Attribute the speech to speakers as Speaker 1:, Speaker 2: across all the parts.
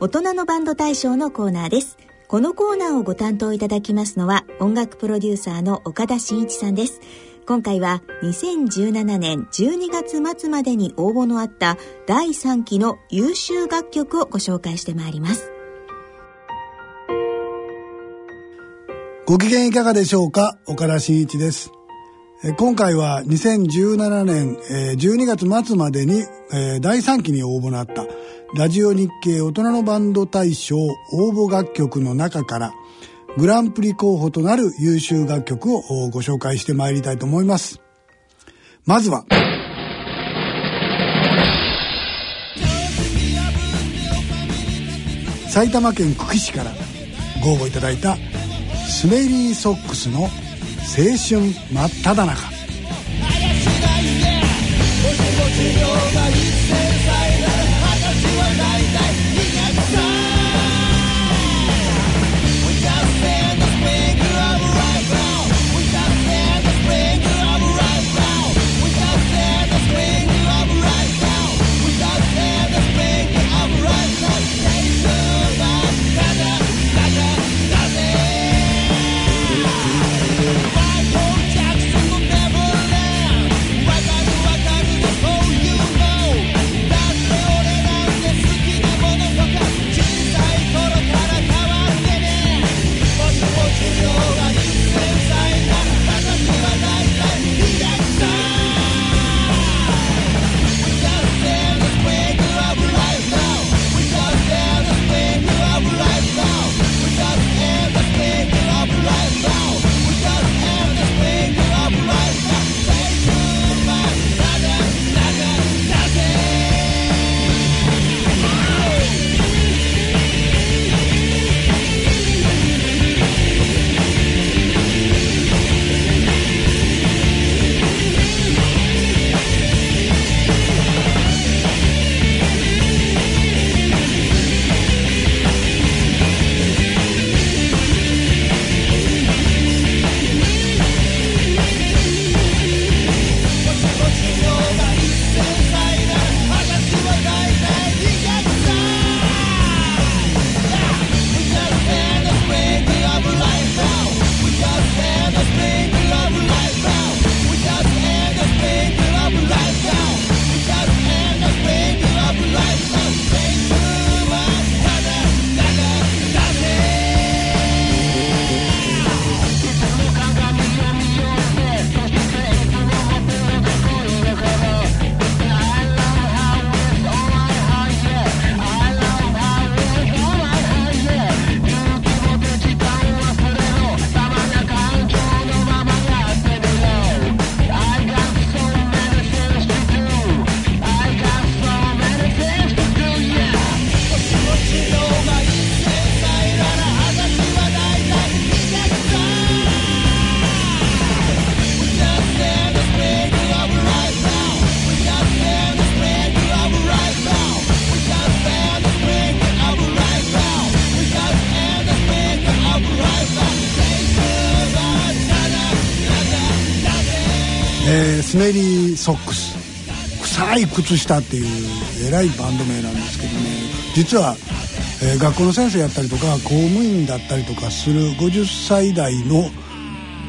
Speaker 1: 大人のバンド大賞のコーナーです。このコーナーをご担当いただきますのは音楽プロデューサーの岡田真一さんです。今回は2017年12月末までに応募のあった第3期の優秀楽曲をご紹介してまいります。
Speaker 2: ご機嫌いかがでしょうか？岡田真一です。今回は2017年12月末までに第3期に応募のあったラジオ日経大人のバンド大賞応募楽曲の中からグランプリ候補となる優秀楽曲をご紹介してまいりたいと思います。まずは、埼玉県久喜市からご応募いただいたスメリーソックスの青春真っ只中い靴下っていうえらいバンド名なんですけどね。実は、えー、学校の先生やったりとか公務員だったりとかする50歳代の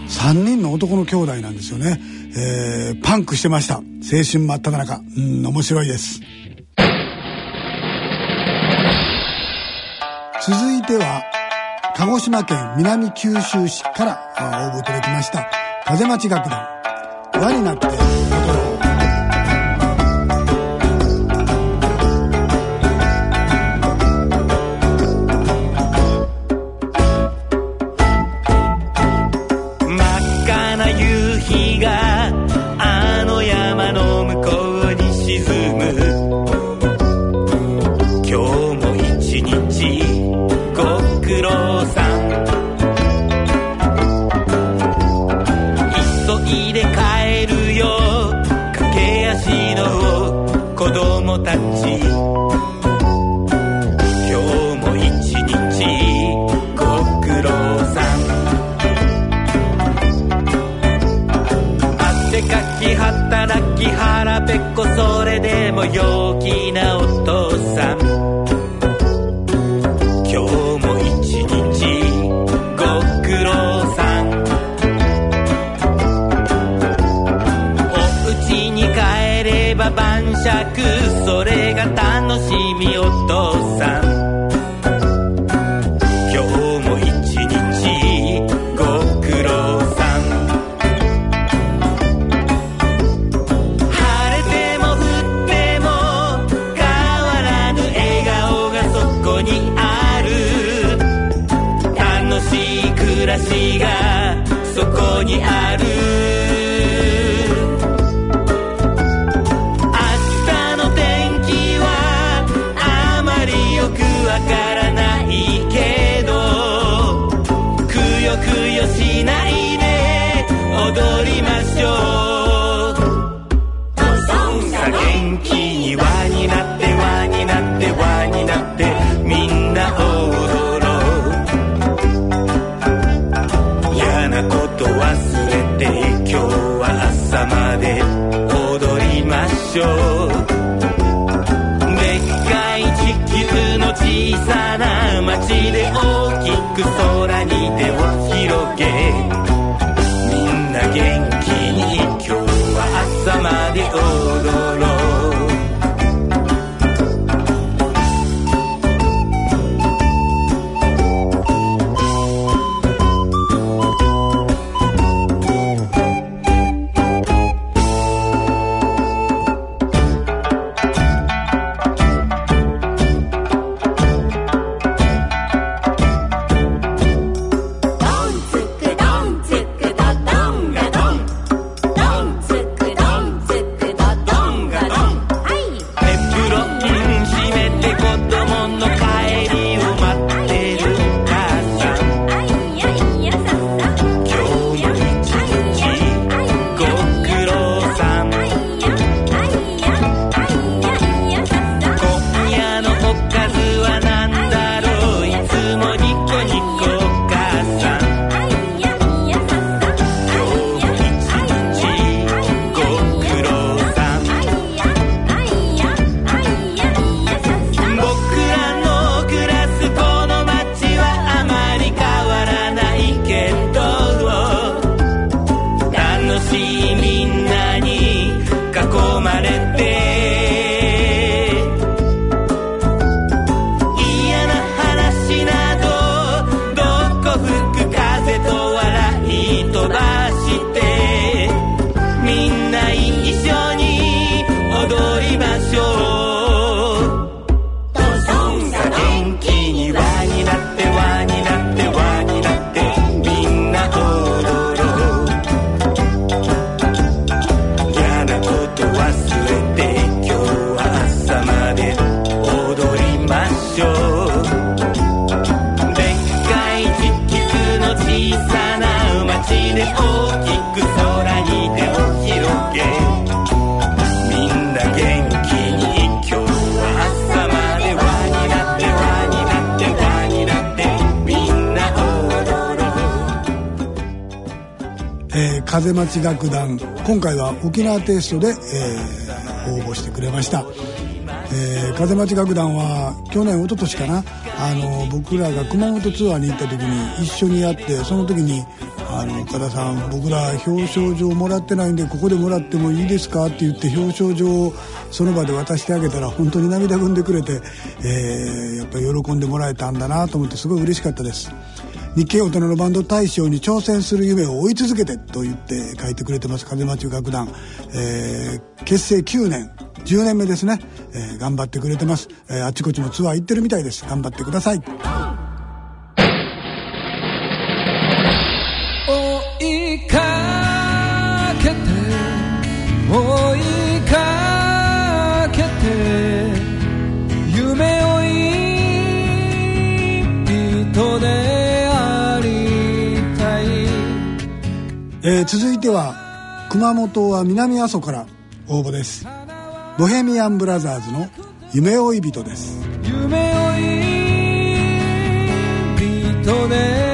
Speaker 2: 3人の男の兄弟なんですよね、えー、パンクしてました。青春真っ只中。うん面白いです。続いては鹿児島県南九州市から応募いただきました。風町楽団。輪になって
Speaker 3: 你爱風
Speaker 2: 待ち楽団。今回は沖縄テイストで、えー応募してくれました、えー風待ち楽団は去年一昨年かな。あの僕らが熊本ツアーに行った時に一緒にやってその時にあの岡田さん僕ら表彰状もらってないんでここでもらってもいいですかって言って表彰状をその場で渡してあげたら本当に涙ぐんでくれて、えーやっぱり喜んでもらえたんだなと思ってすごい嬉しかったです。日系大人のバンド大賞に挑戦する夢を追い続けてと言って書いてくれてます風間中楽団、えー結成9年10年目ですね、えー頑張ってくれてます、えーあちこちのツアー行ってるみたいです。頑張ってください。えー続いては熊本は南阿蘇から応募です。ボヘミアンブラザーズの夢追い人です。
Speaker 4: 夢追い人で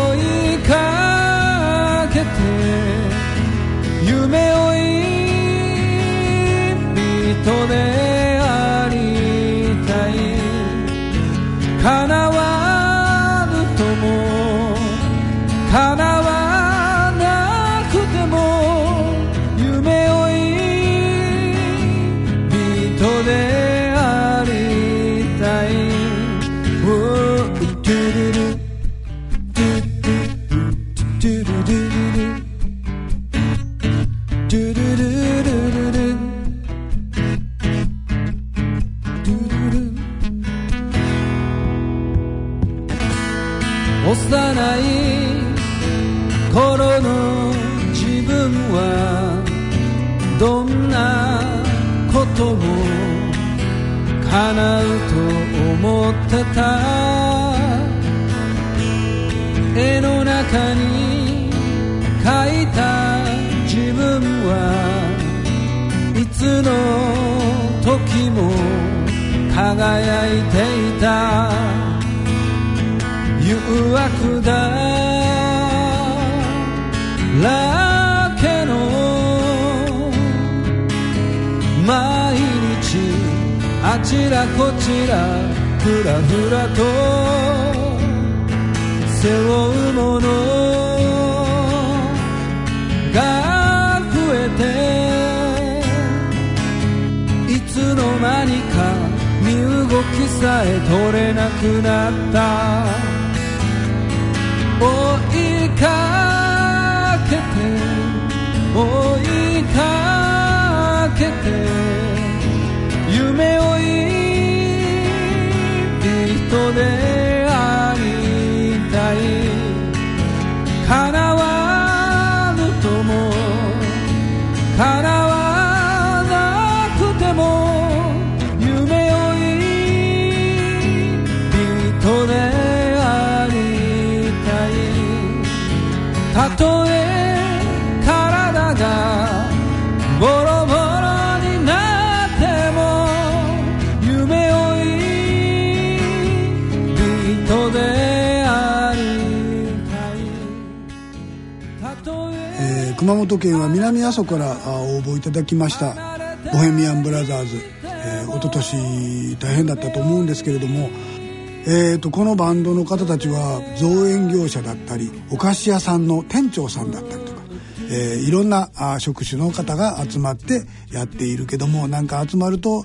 Speaker 4: 追い誘惑だらけの毎日あちらこちらふらふらと背負うものが増えていつの間にか身動きさえ取れなくなった。追いかけて追いかけて夢追い人で
Speaker 2: 熊本県は南阿蘇から応募いただきました。ボヘミアンブラザーズ、えー、一昨年大変だったと思うんですけれども、えー、とこのバンドの方たちは造園業者だったりお菓子屋さんの店長さんだったりとか、えーいろんなあ職種の方が集まってやっているけどもなんか集まると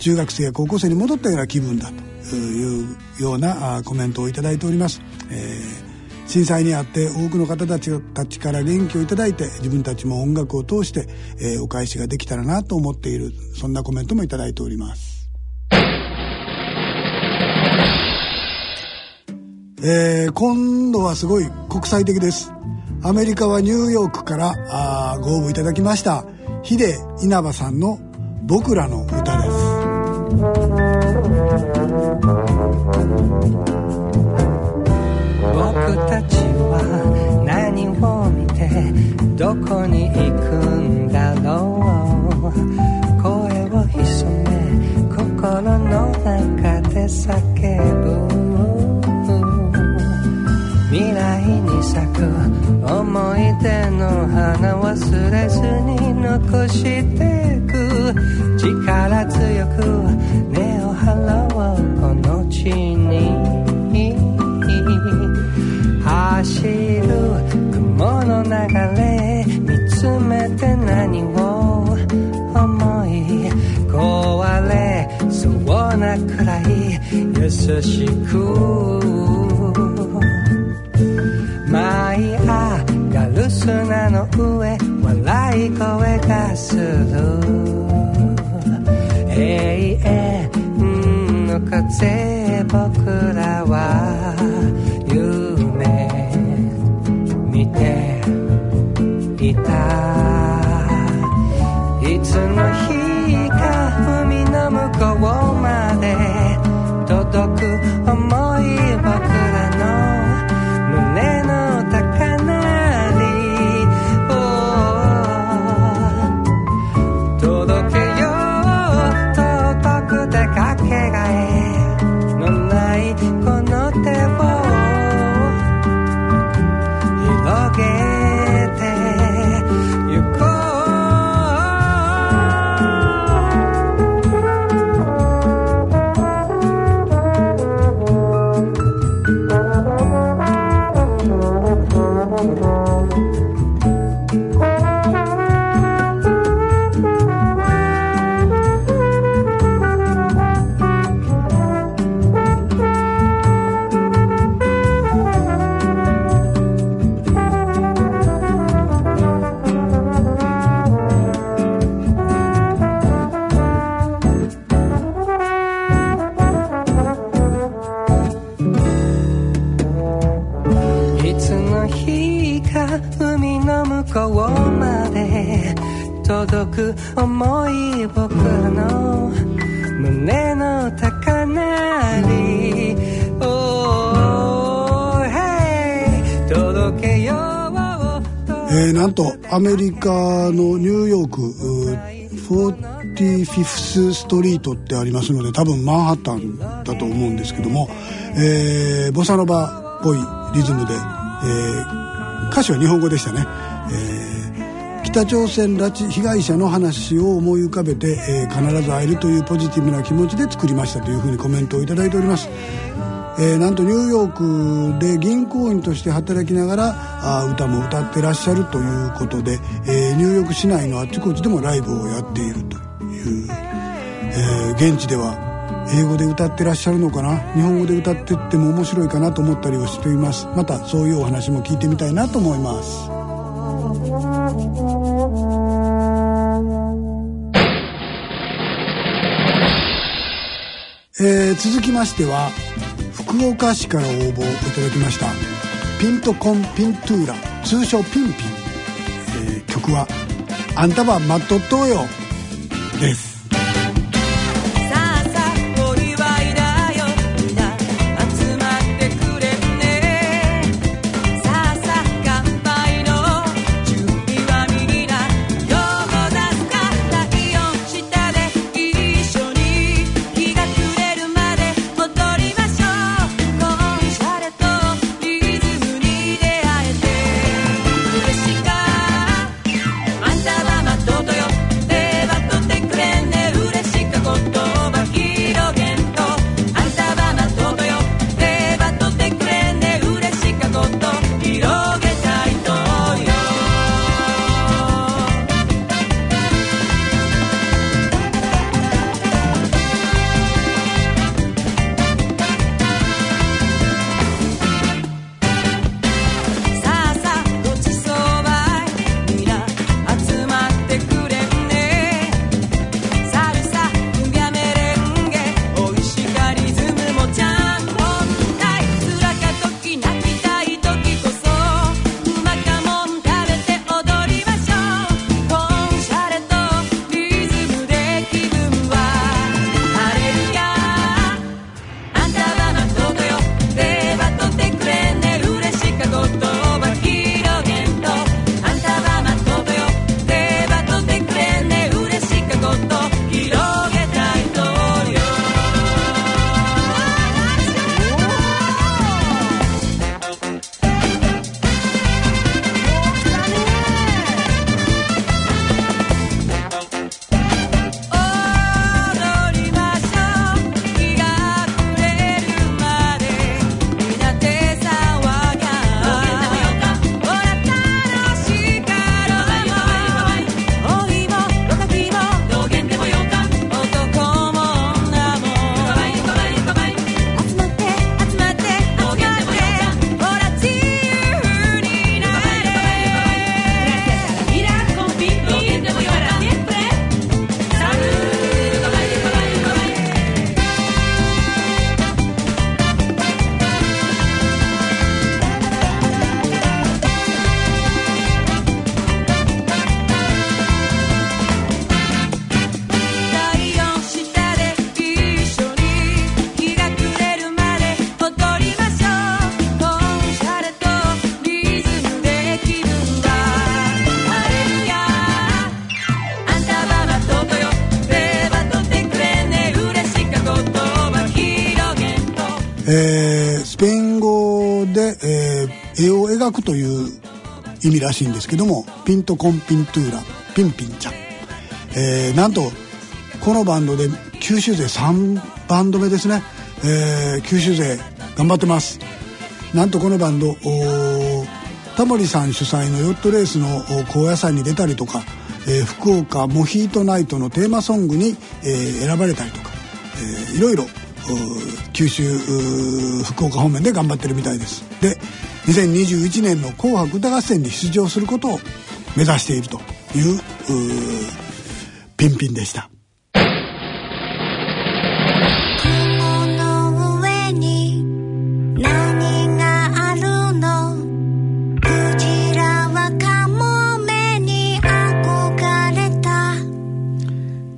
Speaker 2: 中学生や高校生に戻ったような気分だというようなあコメントをいただいております。えー震災にあって多くの方たちたちから元気をいただいて自分たちも音楽を通して、えーお返しができたらなと思っているそんなコメントもいただいております。えー今度はすごい国際的です。アメリカはニューヨークからあご応募いただきましたヒデ稲葉さんの「僕らの歌」です。
Speaker 5: たちは何を見てどこに行くんだろう声を潜め心の中で叫ぶ未来に咲く思い出の花忘れずに残してく力強く根を張ろうこの地に走るれ見つめて何を思い壊れそうなくらい優しく舞い上がる砂の上笑い声がするく思い僕の胸の高鳴り。Oh, hey 届けよう
Speaker 2: えーなんとアメリカのニューヨークうー 45th ストリートってありますので多分マンハッタンだと思うんですけども、えーボサノバっぽいリズムで、えー歌詞は日本語でしたね、北朝鮮拉致被害者の話を思い浮かべて、えー必ず会えるというポジティブな気持ちで作りましたというふうにコメントをいただいております。えーなんとニューヨークで銀行員として働きながらあ歌も歌ってらっしゃるということで、えーニューヨーク市内のあちこちでもライブをやっているという、え現地では英語で歌ってらっしゃるのかな？日本語で歌ってっても面白いかなと思ったりはしています。またそういうお話も聞いてみたいなと思います。えー続きましては福岡市から応募をいただきましたピントコンピントゥーラ通称ピンピン、えー曲は「あんたは待っとっとうよ」です。
Speaker 6: え
Speaker 7: ースペイン語で、えー絵を描くという意味らしいんですけどもピントコンピントゥーラピンピンちゃん、えーなんとこのバンドで九州勢3バンド目ですね、えー九州勢頑張ってます。なんとこのバンドおータモリさん主催のヨットレースのお高野山に出たりとか、えー福岡モヒートナイトのテーマソングに、えー選ばれたりとか、えーいろいろ九州福岡方面で頑張ってるみたいです。で2021年の「紅白歌合戦」に出場することを目指しているというピンピンでした。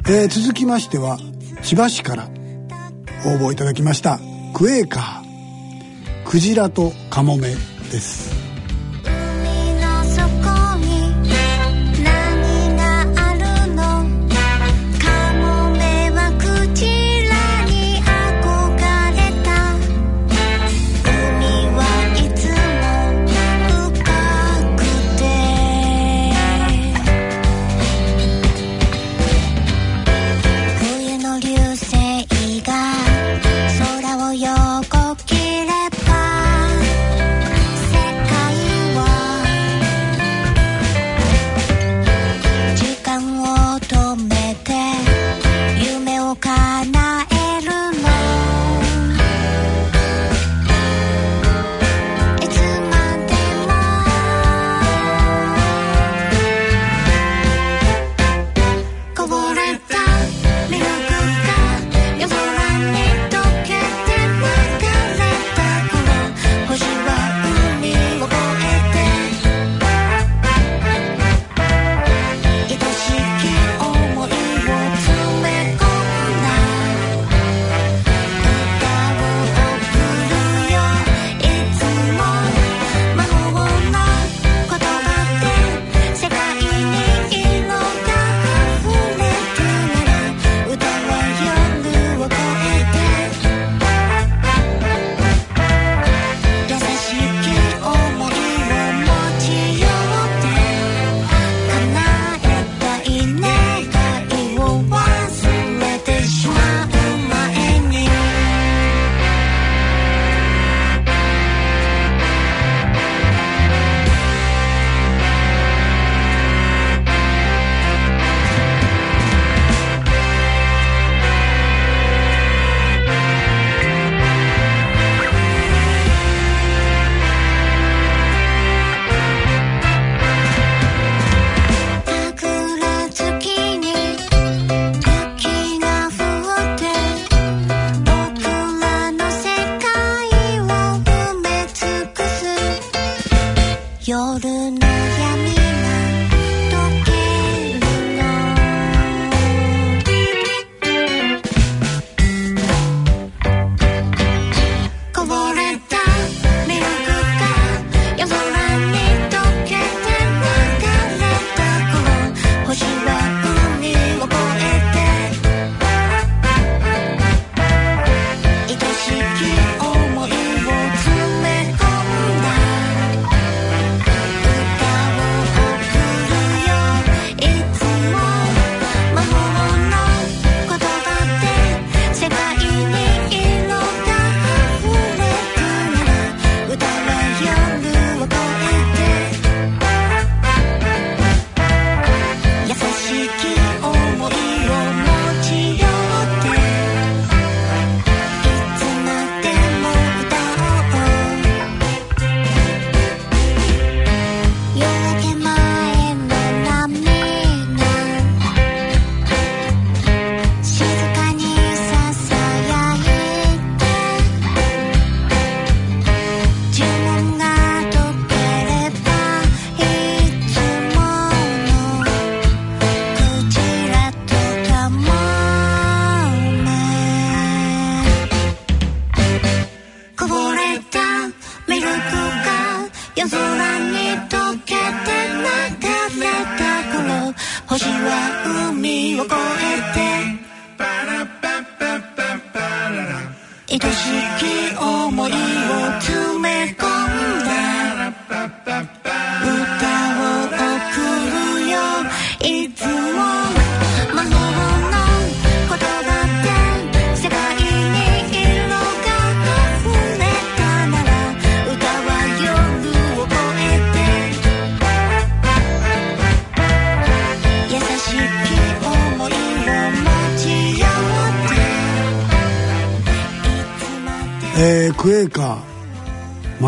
Speaker 7: えー続きましては千葉市から応募いただきました。クエーカー。クジラとカモメです。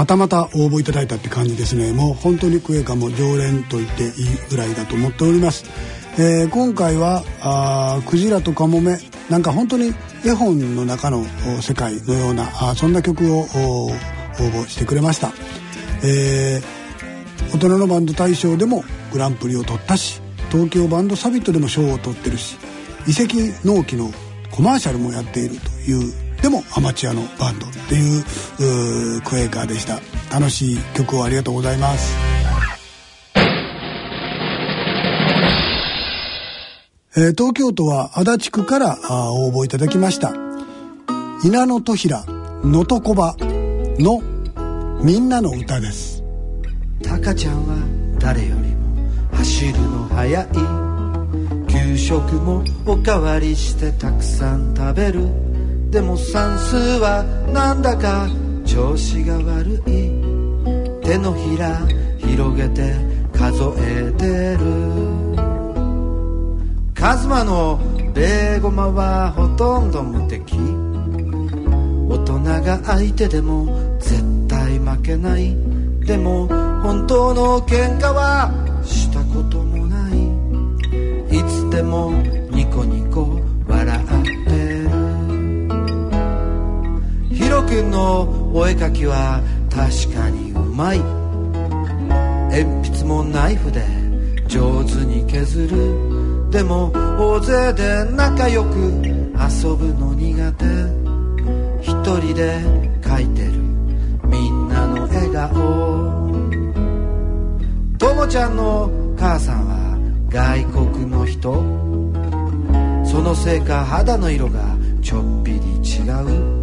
Speaker 8: ま
Speaker 2: たまた応募いただいたって感じですね。もう本当にクエカも常連と言っていいぐらいだと思っております、えー今回はあクジラとカモメ。なんか本当に絵本の中の世界のようなあそんな曲を応募してくれました、えー大人のバンド大賞でもグランプリを取ったし東京バンドサミットでも賞を取ってるし遺跡納期のコマーシャルもやっているというでもアマチュアのバンドっていううクエーカーでした。楽しい曲をありがとうございます。えー東京都は足立区からあ応募いただきました。稲野戸平能登小場のみんなの歌です。
Speaker 9: タカちゃんは誰よりも走るの早い。給食もおかわりしてたくさん食べる。でも算数はなんだか調子が悪い。手のひら広げて数えてる。カズマのベーゴマはほとんど無敵。大人が相手でも絶対負けない。でも本当の喧嘩はしたこともない。いつでもニコニコのお絵描きは確かにうまい。鉛筆もナイフで上手に削る。でも大勢で仲良く遊ぶの苦手。一人で描いてる。みんなの笑顔。ともちゃんの母さんは外国の人。そのせいか肌の色がちょっぴり違う。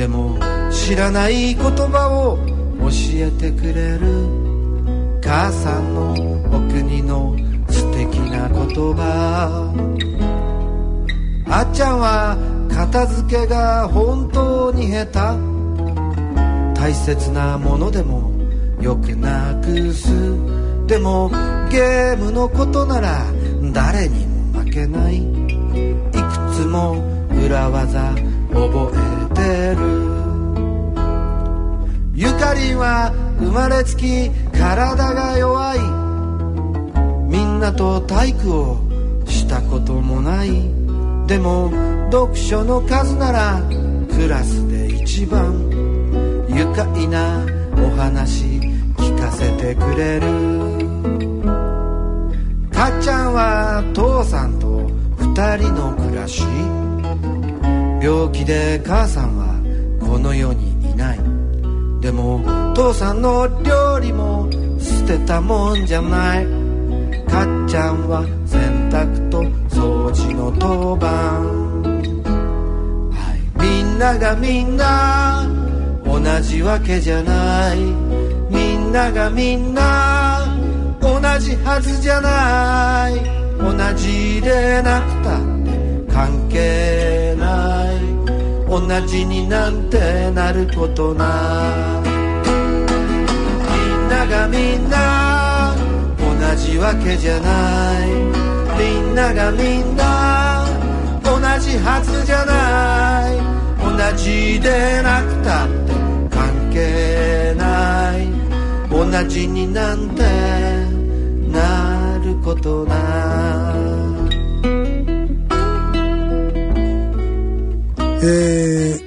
Speaker 9: でも知らない言葉を教えてくれる母さんのお国の素敵な言葉。あっちゃんは片付けが本当に下手。大切なものでもよくなくす。でもゲームのことなら誰にも負けない。いくつも裏技覚えてる。ゆかりんは生まれつき体が弱い。みんなと体育をしたこともない。でも読書の数ならクラスで一番。愉快なお話聞かせてくれる。かっちゃんは父さんと二人の暮らし。病気で母さんはこの世にいない。でも父さんの料理も捨てたもんじゃない。かっちゃんは洗濯と掃除の当番。はい。みんながみんな同じわけじゃない。みんながみんな同じはずじゃない。同じでなくたって関係ない。同じになんてなることな。いみんながみんな同じわけじゃない。みんながみんな同じはずじゃない。同じでなくたって関係ない。同じになんてなることな。い
Speaker 2: え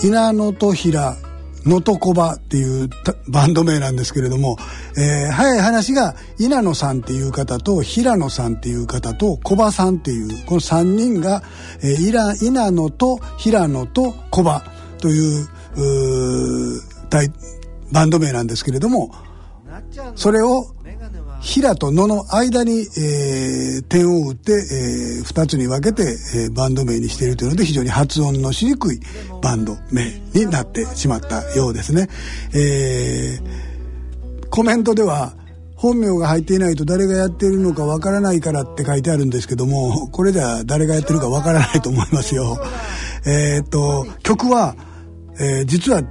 Speaker 2: ー、稲野と平能登小場っていうバンド名なんですけれども、えー早い話が稲野さんっていう方と平野さんっていう方と小場さんっていうこの3人が、えー、稲野と平野と小場といううーバンド名なんですけれどもそれを平と野の間に、えー点を打って、え2つに分けて、えーバンド名にしているというので非常に発音のしにくいバンド名になってしまったようですね。えーコメントでは本名が入っていないと誰がやっているのかわからないからって書いてあるんですけどもこれじゃ誰がやってるかわからないと思いますよ。えーっと曲は、えー実は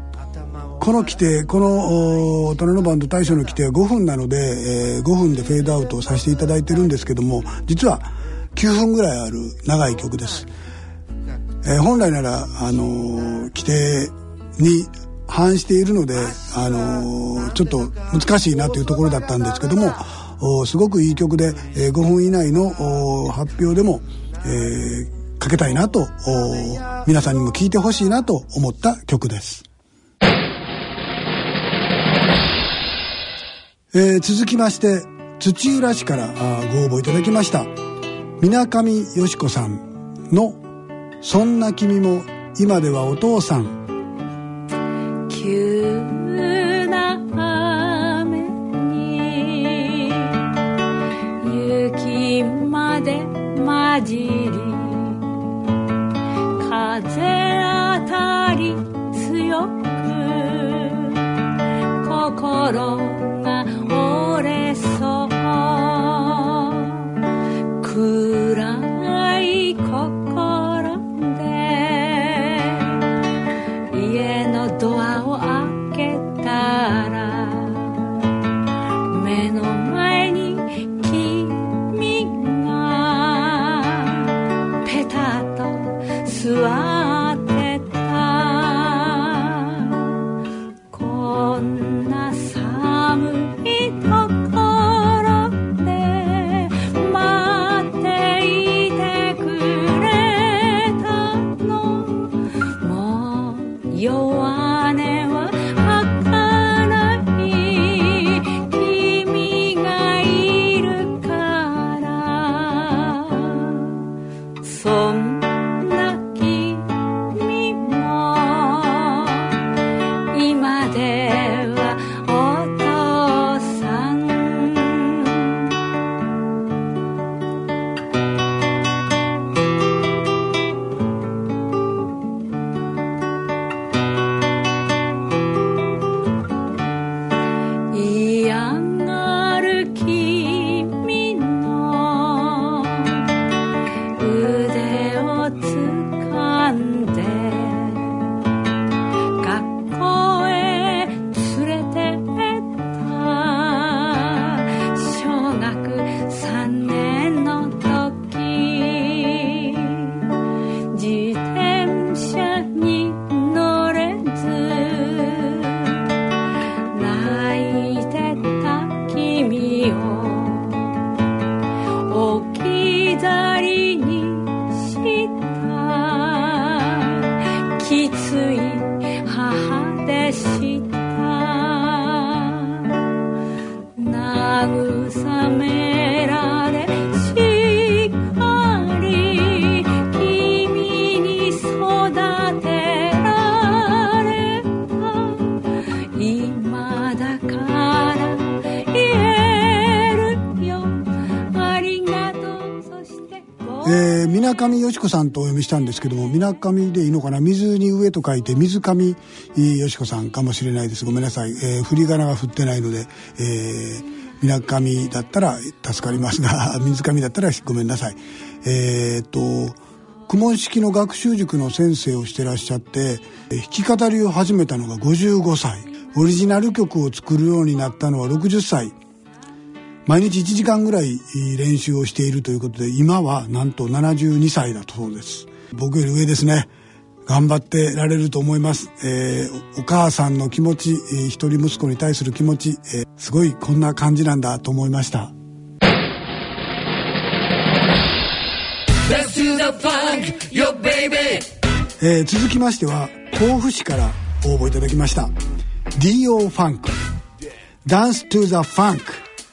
Speaker 2: この規定このお大人のバンド大賞の規定は5分なので、えー5分でフェードアウトをさせていただいてるんですけども実は9分ぐらいある長い曲です。えー本来なら、あのー規定に反しているので、あのーちょっと難しいなというところだったんですけどもおすごくいい曲で、えー5分以内のお発表でも、えーかけたいなとお皆さんにも聴いてほしいなと思った曲です。えー続きまして土浦市からあご応募いただきました。水上よし子さんの「そんな君も今ではお父さん。
Speaker 10: 急な雨に雪まで混じり風し
Speaker 2: 子さんとお読みしたんです。けども、水上でいいのかな水に上と書いて、水上よし子さんかもしれないです。ごめんなさい。えー、振り仮名が振ってないので、えー、水上だったら助かります。が、水上だったらごめんなさい。えー、っと、公文式の学習塾の先生をしてらっしゃって、弾き語りを始めたのが55歳。オリジナル曲を作るようになったのは60歳。毎日1時間ぐらい練習をしているということで今はなんと72歳だそうです。僕より上ですね。頑張ってられると思います、えーお母さんの気持ち、えー一人息子に対する気持ち、えーすごいこんな感じなんだと思いました。えー続きましては甲府市から応募いただきました。DO ファンク Dance to the Funk「
Speaker 11: funky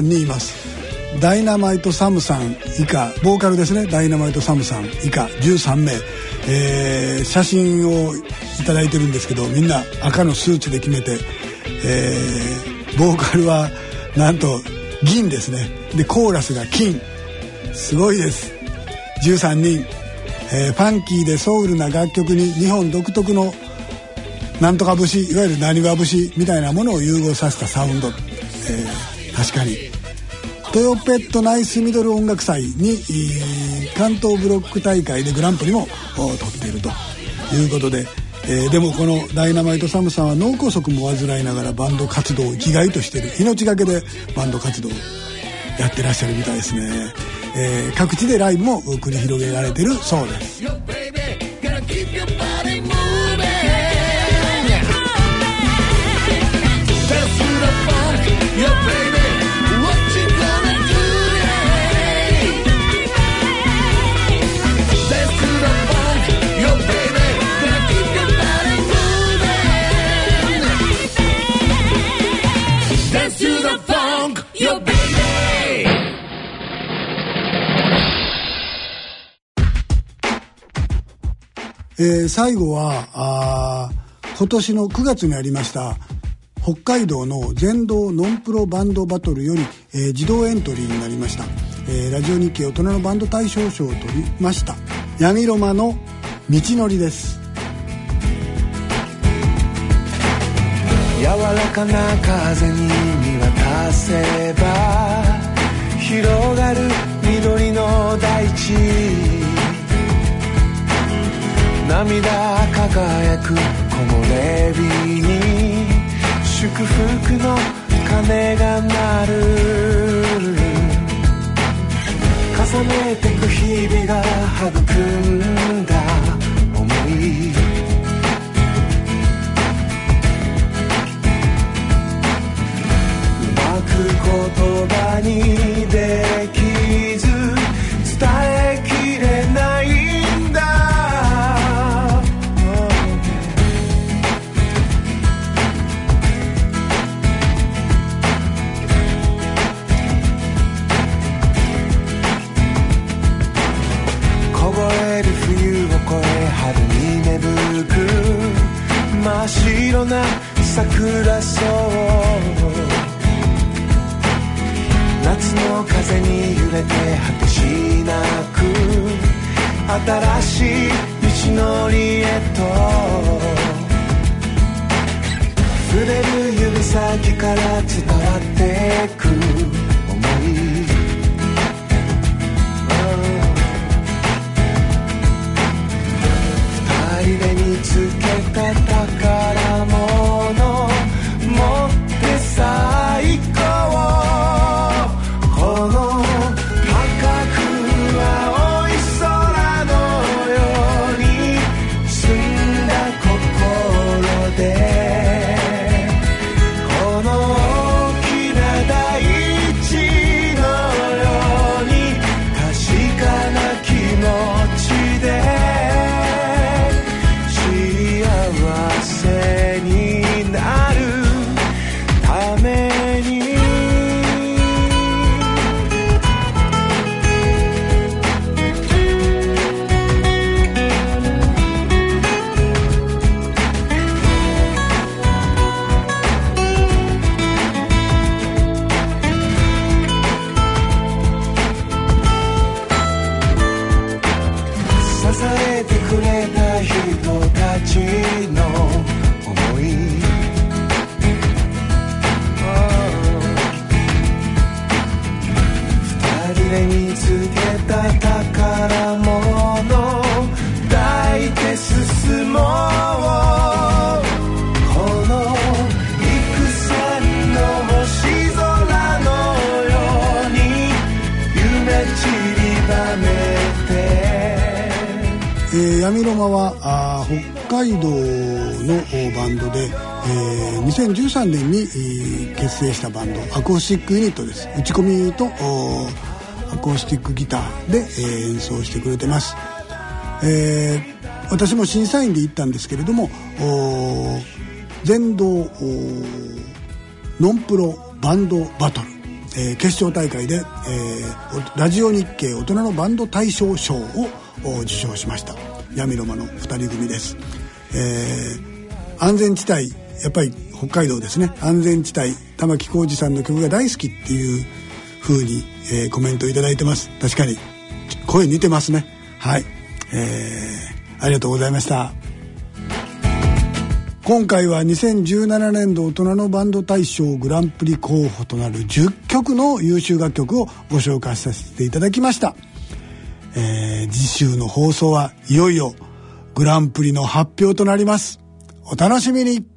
Speaker 2: 3人います。ダイナマイトサムさん以下。ボーカルですね。ダイナマイトサムさん以下。13名、えー写真をいただいてるんですけどみんな赤のスーツで決めて、えーボーカルはなんと銀ですね。でコーラスが金。すごいです。13人、えーファンキーでソウルな楽曲に日本独特のなんとか節いわゆるなにわ節みたいなものを融合させたサウンド、えー確かに。トヨペットナイスミドル音楽祭に、関東ブロック大会でグランプリも取っていると。いうことで、えーでもこのダイナマイトサムさんは脳梗塞も患いながらバンド活動を生きがいとしてる。命がけでバンド活動をやってらっしゃるみたいですね、えー各地でライブも繰り広げられてるそうです。えー最後はあ今年の9月にありました北海道の全道ノンプロバンドバトルより、えー自動エントリーになりました、えーラジオ日経大人のバンド大賞賞を取りました。闇ロマの道のりです。
Speaker 12: 柔らかな風に見渡せば広がる緑の大地。涙輝く木漏れ日に祝福の鐘が鳴る重ねてく日々が育んだ思いうまく言葉にできず伝えきれない白な桜草夏の風に揺れて果てしなく新しい道のりへと。触れる指先から伝わってく。
Speaker 2: はあ北海道のバンドで、えー2013年に、えー結成したバンドアコースティックユニットです。打ち込みとおアコースティックギターで、えー演奏してくれてます、えー私も審査員で行ったんですけれども全道ノンプロバンドバトル、えー決勝大会で、えーラジオ日経大人のバンド大賞賞を受賞しました。闇ロマの2人組です、えー安全地帯やっぱり北海道ですね。安全地帯玉置浩二さんの曲が大好きっていう風に、えーコメントいただいてます。確かに声似てますね。はい、えーありがとうございました。今回は2017年度大人のバンド大賞グランプリ候補となる10曲の優秀楽曲をご紹介させていただきました、えー次週の放送はいよいよグランプリの発表となります。お楽しみに。